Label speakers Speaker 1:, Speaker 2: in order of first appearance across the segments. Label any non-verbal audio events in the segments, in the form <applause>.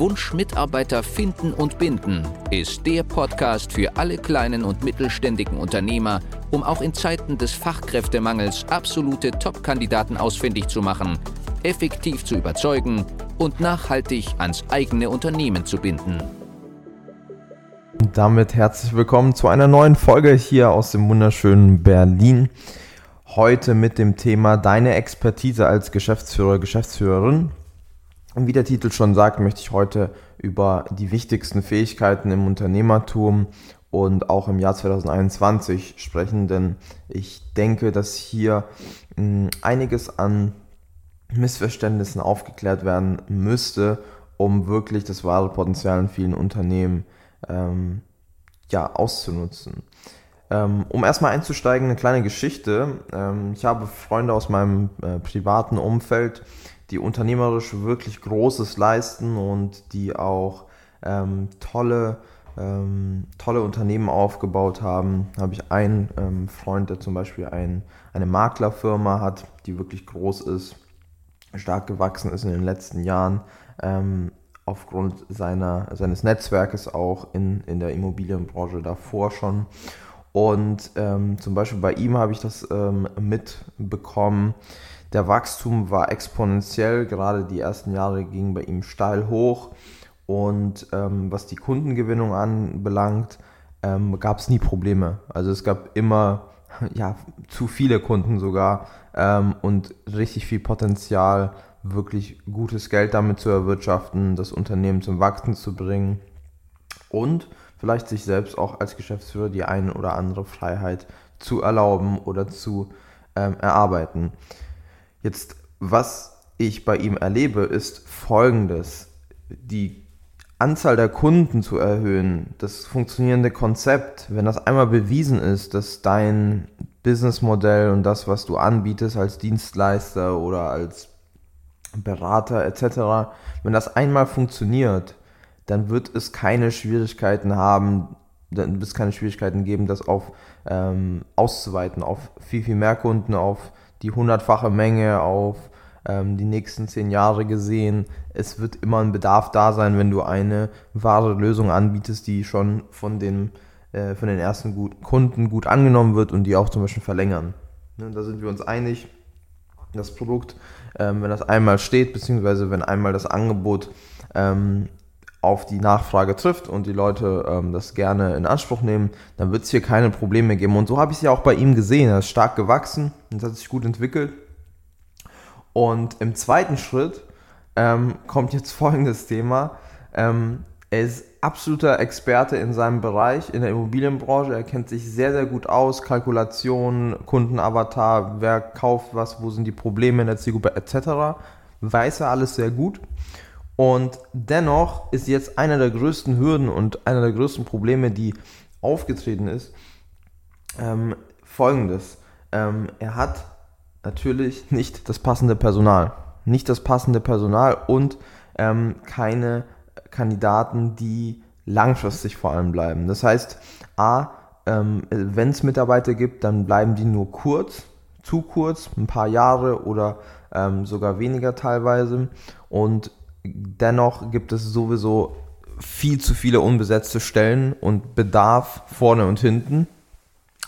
Speaker 1: Wunsch Mitarbeiter finden und binden ist der Podcast für alle kleinen und mittelständigen Unternehmer, um auch in Zeiten des Fachkräftemangels absolute Top-Kandidaten ausfindig zu machen, effektiv zu überzeugen und nachhaltig ans eigene Unternehmen zu binden.
Speaker 2: Und damit herzlich willkommen zu einer neuen Folge hier aus dem wunderschönen Berlin. Heute mit dem Thema Deine Expertise als Geschäftsführer, Geschäftsführerin. Und wie der Titel schon sagt, möchte ich heute über die wichtigsten Fähigkeiten im Unternehmertum und auch im Jahr 2021 sprechen, denn ich denke, dass hier hm, einiges an Missverständnissen aufgeklärt werden müsste, um wirklich das wahre Potenzial in vielen Unternehmen ähm, ja, auszunutzen. Ähm, um erstmal einzusteigen, eine kleine Geschichte. Ähm, ich habe Freunde aus meinem äh, privaten Umfeld, die unternehmerisch wirklich Großes leisten und die auch ähm, tolle, ähm, tolle Unternehmen aufgebaut haben. Da habe ich einen ähm, Freund, der zum Beispiel ein, eine Maklerfirma hat, die wirklich groß ist, stark gewachsen ist in den letzten Jahren. Ähm, aufgrund seiner, seines Netzwerkes auch in, in der Immobilienbranche davor schon. Und ähm, zum Beispiel bei ihm habe ich das ähm, mitbekommen. Der Wachstum war exponentiell, gerade die ersten Jahre gingen bei ihm steil hoch. Und ähm, was die Kundengewinnung anbelangt, ähm, gab es nie Probleme. Also es gab immer <laughs> ja, zu viele Kunden sogar ähm, und richtig viel Potenzial, wirklich gutes Geld damit zu erwirtschaften, das Unternehmen zum Wachsen zu bringen und vielleicht sich selbst auch als Geschäftsführer die eine oder andere Freiheit zu erlauben oder zu ähm, erarbeiten. Jetzt, was ich bei ihm erlebe, ist folgendes. Die Anzahl der Kunden zu erhöhen, das funktionierende Konzept, wenn das einmal bewiesen ist, dass dein Businessmodell und das, was du anbietest als Dienstleister oder als Berater etc., wenn das einmal funktioniert, dann wird es keine Schwierigkeiten haben, dann wird es keine Schwierigkeiten geben, das auf ähm, auszuweiten, auf viel, viel mehr Kunden, auf die hundertfache Menge, auf ähm, die nächsten zehn Jahre gesehen. Es wird immer ein Bedarf da sein, wenn du eine wahre Lösung anbietest, die schon von den, äh, von den ersten gut, Kunden gut angenommen wird und die auch zum Beispiel verlängern. Ne, da sind wir uns einig. Das Produkt, ähm, wenn das einmal steht, beziehungsweise wenn einmal das Angebot ähm, auf die Nachfrage trifft und die Leute ähm, das gerne in Anspruch nehmen, dann wird es hier keine Probleme geben. Und so habe ich es ja auch bei ihm gesehen. Er ist stark gewachsen und hat sich gut entwickelt. Und im zweiten Schritt ähm, kommt jetzt <laughs> folgendes Thema. Ähm, er ist absoluter Experte in seinem Bereich, in der Immobilienbranche. Er kennt sich sehr, sehr gut aus. Kalkulation, Kundenavatar, wer kauft was, wo sind die Probleme in der Zielgruppe etc. Weiß er alles sehr gut. Und dennoch ist jetzt einer der größten Hürden und einer der größten Probleme, die aufgetreten ist, ähm, folgendes. Ähm, er hat natürlich nicht das passende Personal. Nicht das passende Personal und ähm, keine Kandidaten, die langfristig vor allem bleiben. Das heißt, A, ähm, wenn es Mitarbeiter gibt, dann bleiben die nur kurz, zu kurz, ein paar Jahre oder ähm, sogar weniger teilweise. Und dennoch gibt es sowieso viel zu viele unbesetzte Stellen und Bedarf vorne und hinten.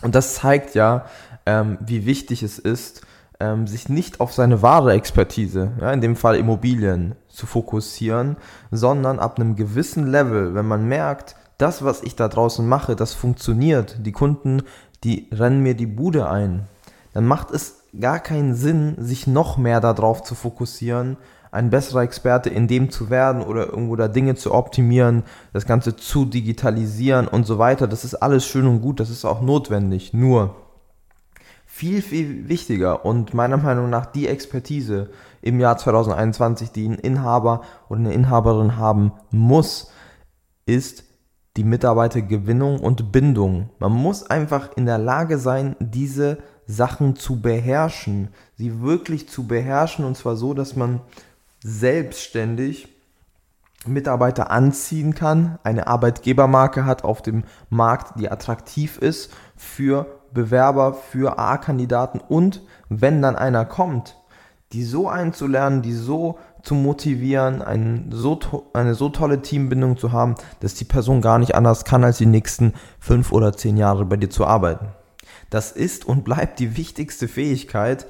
Speaker 2: Und das zeigt ja, ähm, wie wichtig es ist, ähm, sich nicht auf seine wahre Expertise, ja, in dem Fall Immobilien, zu fokussieren, sondern ab einem gewissen Level, wenn man merkt, das, was ich da draußen mache, das funktioniert, die Kunden, die rennen mir die Bude ein, dann macht es gar keinen Sinn, sich noch mehr darauf zu fokussieren, ein besserer Experte in dem zu werden oder irgendwo da Dinge zu optimieren, das Ganze zu digitalisieren und so weiter. Das ist alles schön und gut, das ist auch notwendig. Nur viel, viel wichtiger und meiner Meinung nach die Expertise im Jahr 2021, die ein Inhaber oder eine Inhaberin haben muss, ist die Mitarbeitergewinnung und Bindung. Man muss einfach in der Lage sein, diese Sachen zu beherrschen, sie wirklich zu beherrschen und zwar so, dass man selbstständig Mitarbeiter anziehen kann, eine Arbeitgebermarke hat auf dem Markt, die attraktiv ist für Bewerber, für A-Kandidaten und wenn dann einer kommt, die so einzulernen, die so zu motivieren, ein so eine so tolle Teambindung zu haben, dass die Person gar nicht anders kann, als die nächsten fünf oder zehn Jahre bei dir zu arbeiten. Das ist und bleibt die wichtigste Fähigkeit,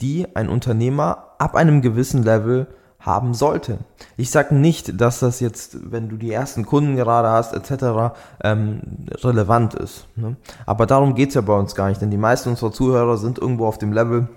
Speaker 2: die ein Unternehmer ab einem gewissen Level haben sollte. Ich sage nicht, dass das jetzt, wenn du die ersten Kunden gerade hast, etc., ähm, relevant ist. Ne? Aber darum geht's ja bei uns gar nicht, denn die meisten unserer Zuhörer sind irgendwo auf dem Level,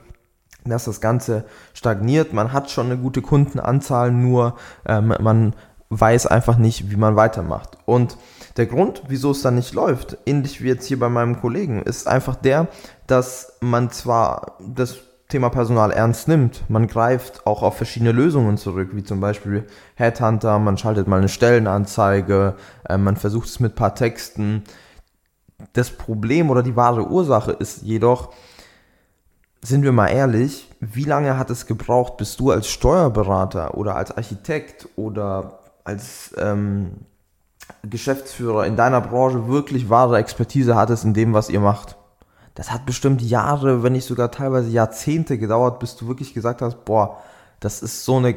Speaker 2: dass das Ganze stagniert. Man hat schon eine gute Kundenanzahl, nur ähm, man weiß einfach nicht, wie man weitermacht. Und der Grund, wieso es dann nicht läuft, ähnlich wie jetzt hier bei meinem Kollegen, ist einfach der, dass man zwar das Thema Personal ernst nimmt. Man greift auch auf verschiedene Lösungen zurück, wie zum Beispiel Headhunter, man schaltet mal eine Stellenanzeige, äh, man versucht es mit ein paar Texten. Das Problem oder die wahre Ursache ist jedoch, sind wir mal ehrlich, wie lange hat es gebraucht, bis du als Steuerberater oder als Architekt oder als ähm, Geschäftsführer in deiner Branche wirklich wahre Expertise hattest in dem, was ihr macht? Das hat bestimmt Jahre, wenn nicht sogar teilweise Jahrzehnte gedauert, bis du wirklich gesagt hast, boah, das ist so eine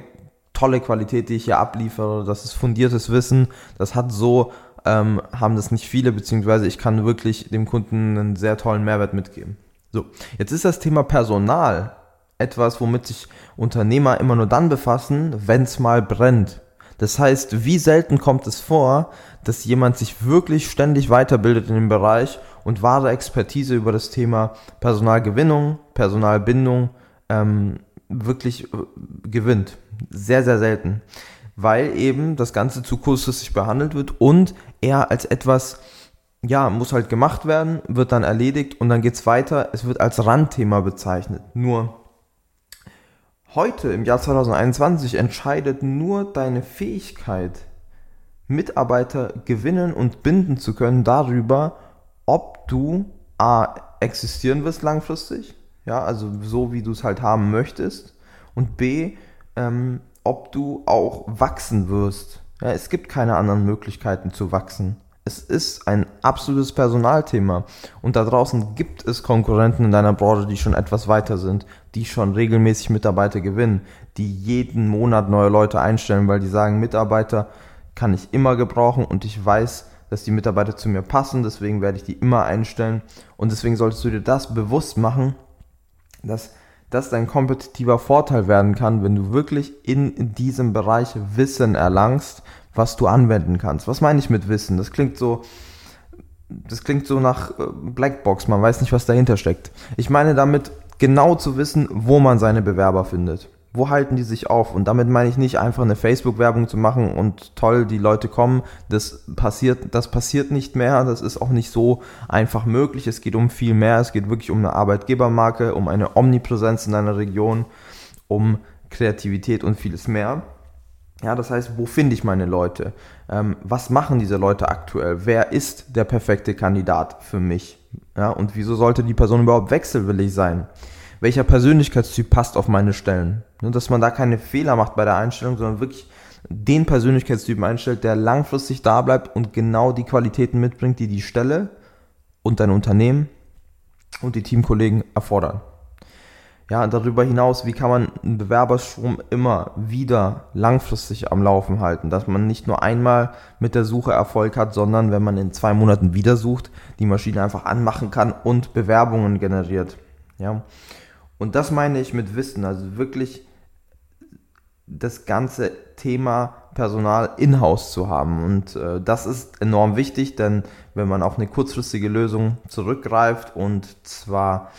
Speaker 2: tolle Qualität, die ich hier abliefere, das ist fundiertes Wissen, das hat so, ähm, haben das nicht viele, beziehungsweise ich kann wirklich dem Kunden einen sehr tollen Mehrwert mitgeben. So, jetzt ist das Thema Personal etwas, womit sich Unternehmer immer nur dann befassen, wenn es mal brennt. Das heißt, wie selten kommt es vor, dass jemand sich wirklich ständig weiterbildet in dem Bereich und wahre Expertise über das Thema Personalgewinnung, Personalbindung ähm, wirklich äh, gewinnt. Sehr, sehr selten. Weil eben das Ganze zu kurzfristig behandelt wird und er als etwas ja, muss halt gemacht werden, wird dann erledigt und dann geht's weiter. Es wird als Randthema bezeichnet. Nur heute im Jahr 2021 entscheidet nur deine Fähigkeit, Mitarbeiter gewinnen und binden zu können darüber, ob du A existieren wirst langfristig, ja, also so wie du es halt haben möchtest und B, ähm, ob du auch wachsen wirst. Ja, es gibt keine anderen Möglichkeiten zu wachsen. Es ist ein absolutes Personalthema. Und da draußen gibt es Konkurrenten in deiner Branche, die schon etwas weiter sind, die schon regelmäßig Mitarbeiter gewinnen, die jeden Monat neue Leute einstellen, weil die sagen, Mitarbeiter kann ich immer gebrauchen und ich weiß, dass die Mitarbeiter zu mir passen, deswegen werde ich die immer einstellen. Und deswegen solltest du dir das bewusst machen, dass das dein kompetitiver Vorteil werden kann, wenn du wirklich in diesem Bereich Wissen erlangst was du anwenden kannst. Was meine ich mit Wissen? Das klingt so, das klingt so nach äh, Blackbox, man weiß nicht, was dahinter steckt. Ich meine damit genau zu wissen, wo man seine Bewerber findet. Wo halten die sich auf? Und damit meine ich nicht einfach eine Facebook-Werbung zu machen und toll, die Leute kommen. Das passiert, das passiert nicht mehr. Das ist auch nicht so einfach möglich. Es geht um viel mehr. Es geht wirklich um eine Arbeitgebermarke, um eine Omnipräsenz in einer Region, um Kreativität und vieles mehr. Ja, das heißt, wo finde ich meine Leute? Ähm, was machen diese Leute aktuell? Wer ist der perfekte Kandidat für mich? Ja, und wieso sollte die Person überhaupt wechselwillig sein? Welcher Persönlichkeitstyp passt auf meine Stellen? Ne, dass man da keine Fehler macht bei der Einstellung, sondern wirklich den Persönlichkeitstypen einstellt, der langfristig da bleibt und genau die Qualitäten mitbringt, die die Stelle und dein Unternehmen und die Teamkollegen erfordern. Ja, darüber hinaus, wie kann man einen Bewerberstrom immer wieder langfristig am Laufen halten, dass man nicht nur einmal mit der Suche Erfolg hat, sondern wenn man in zwei Monaten wieder sucht, die Maschine einfach anmachen kann und Bewerbungen generiert. Ja, und das meine ich mit Wissen, also wirklich das ganze Thema Personal in-house zu haben. Und äh, das ist enorm wichtig, denn wenn man auf eine kurzfristige Lösung zurückgreift und zwar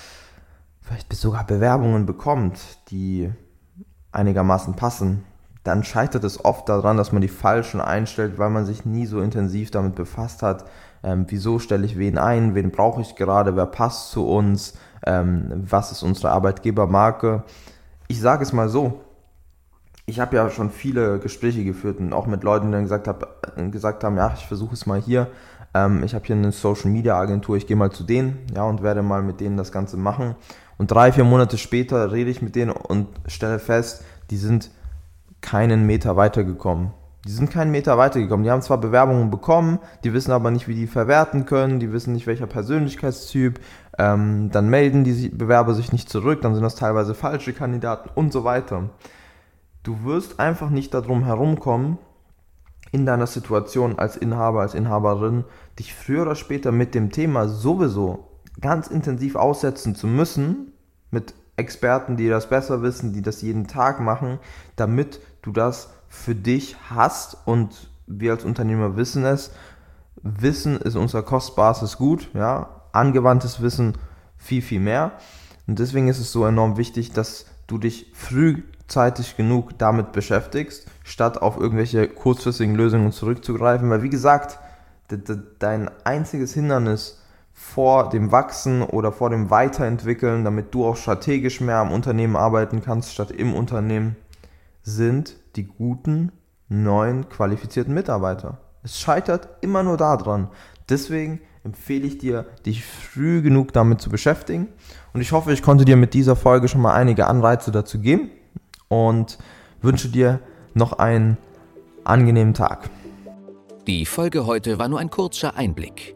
Speaker 2: vielleicht sogar Bewerbungen bekommt, die einigermaßen passen, dann scheitert es oft daran, dass man die falschen einstellt, weil man sich nie so intensiv damit befasst hat. Ähm, wieso stelle ich wen ein? Wen brauche ich gerade? Wer passt zu uns? Ähm, was ist unsere Arbeitgebermarke? Ich sage es mal so. ich habe ja schon viele Gespräche geführt und auch mit Leuten, die dann gesagt, hab, gesagt haben, ja, ich versuche es mal hier. Ähm, ich habe hier eine Social Media Agentur, ich gehe mal zu denen, ja, und werde mal mit denen das Ganze machen. Und drei, vier Monate später rede ich mit denen und stelle fest, die sind keinen Meter weitergekommen. Die sind keinen Meter weitergekommen. Die haben zwar Bewerbungen bekommen, die wissen aber nicht, wie die verwerten können, die wissen nicht, welcher Persönlichkeitstyp. Ähm, dann melden die Bewerber sich nicht zurück, dann sind das teilweise falsche Kandidaten und so weiter. Du wirst einfach nicht darum herumkommen, in deiner Situation als Inhaber, als Inhaberin, dich früher oder später mit dem Thema sowieso ganz intensiv aussetzen zu müssen, mit Experten, die das besser wissen, die das jeden Tag machen, damit du das für dich hast und wir als Unternehmer wissen es. Wissen ist unser kostbares Gut, ja, angewandtes Wissen viel, viel mehr. Und deswegen ist es so enorm wichtig, dass du dich frühzeitig genug damit beschäftigst, statt auf irgendwelche kurzfristigen Lösungen zurückzugreifen. Weil wie gesagt, dein einziges Hindernis vor dem Wachsen oder vor dem Weiterentwickeln, damit du auch strategisch mehr am Unternehmen arbeiten kannst, statt im Unternehmen, sind die guten, neuen, qualifizierten Mitarbeiter. Es scheitert immer nur daran. Deswegen empfehle ich dir, dich früh genug damit zu beschäftigen. Und ich hoffe, ich konnte dir mit dieser Folge schon mal einige Anreize dazu geben und wünsche dir noch einen angenehmen Tag.
Speaker 1: Die Folge heute war nur ein kurzer Einblick.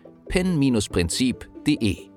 Speaker 1: www.pen-prinzip.de.